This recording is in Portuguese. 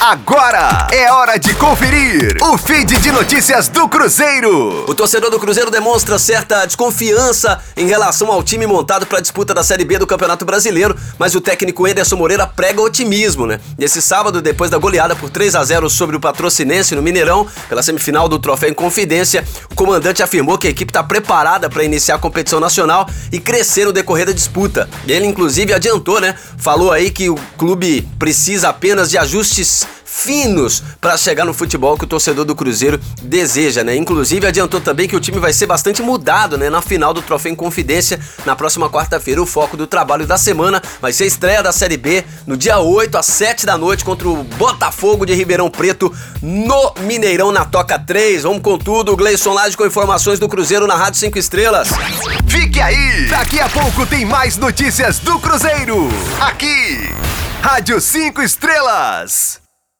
Agora é hora de conferir o feed de notícias do Cruzeiro. O torcedor do Cruzeiro demonstra certa desconfiança em relação ao time montado para a disputa da Série B do Campeonato Brasileiro, mas o técnico Ederson Moreira prega otimismo, né? Nesse sábado, depois da goleada por 3 a 0 sobre o Patrocinense no Mineirão, pela semifinal do Troféu em Confidência, o comandante afirmou que a equipe está preparada para iniciar a competição nacional e crescer no decorrer da disputa. Ele inclusive adiantou, né? Falou aí que o clube precisa apenas de ajustes finos para chegar no futebol que o torcedor do Cruzeiro deseja, né? Inclusive adiantou também que o time vai ser bastante mudado, né? Na final do Troféu em Confidência, na próxima quarta-feira, o foco do trabalho da semana vai ser a estreia da Série B no dia 8 às 7 da noite contra o Botafogo de Ribeirão Preto no Mineirão na Toca 3. Vamos com tudo, Gleison Lage com informações do Cruzeiro na Rádio 5 Estrelas. Fique aí! Daqui a pouco tem mais notícias do Cruzeiro. Aqui, Rádio 5 Estrelas.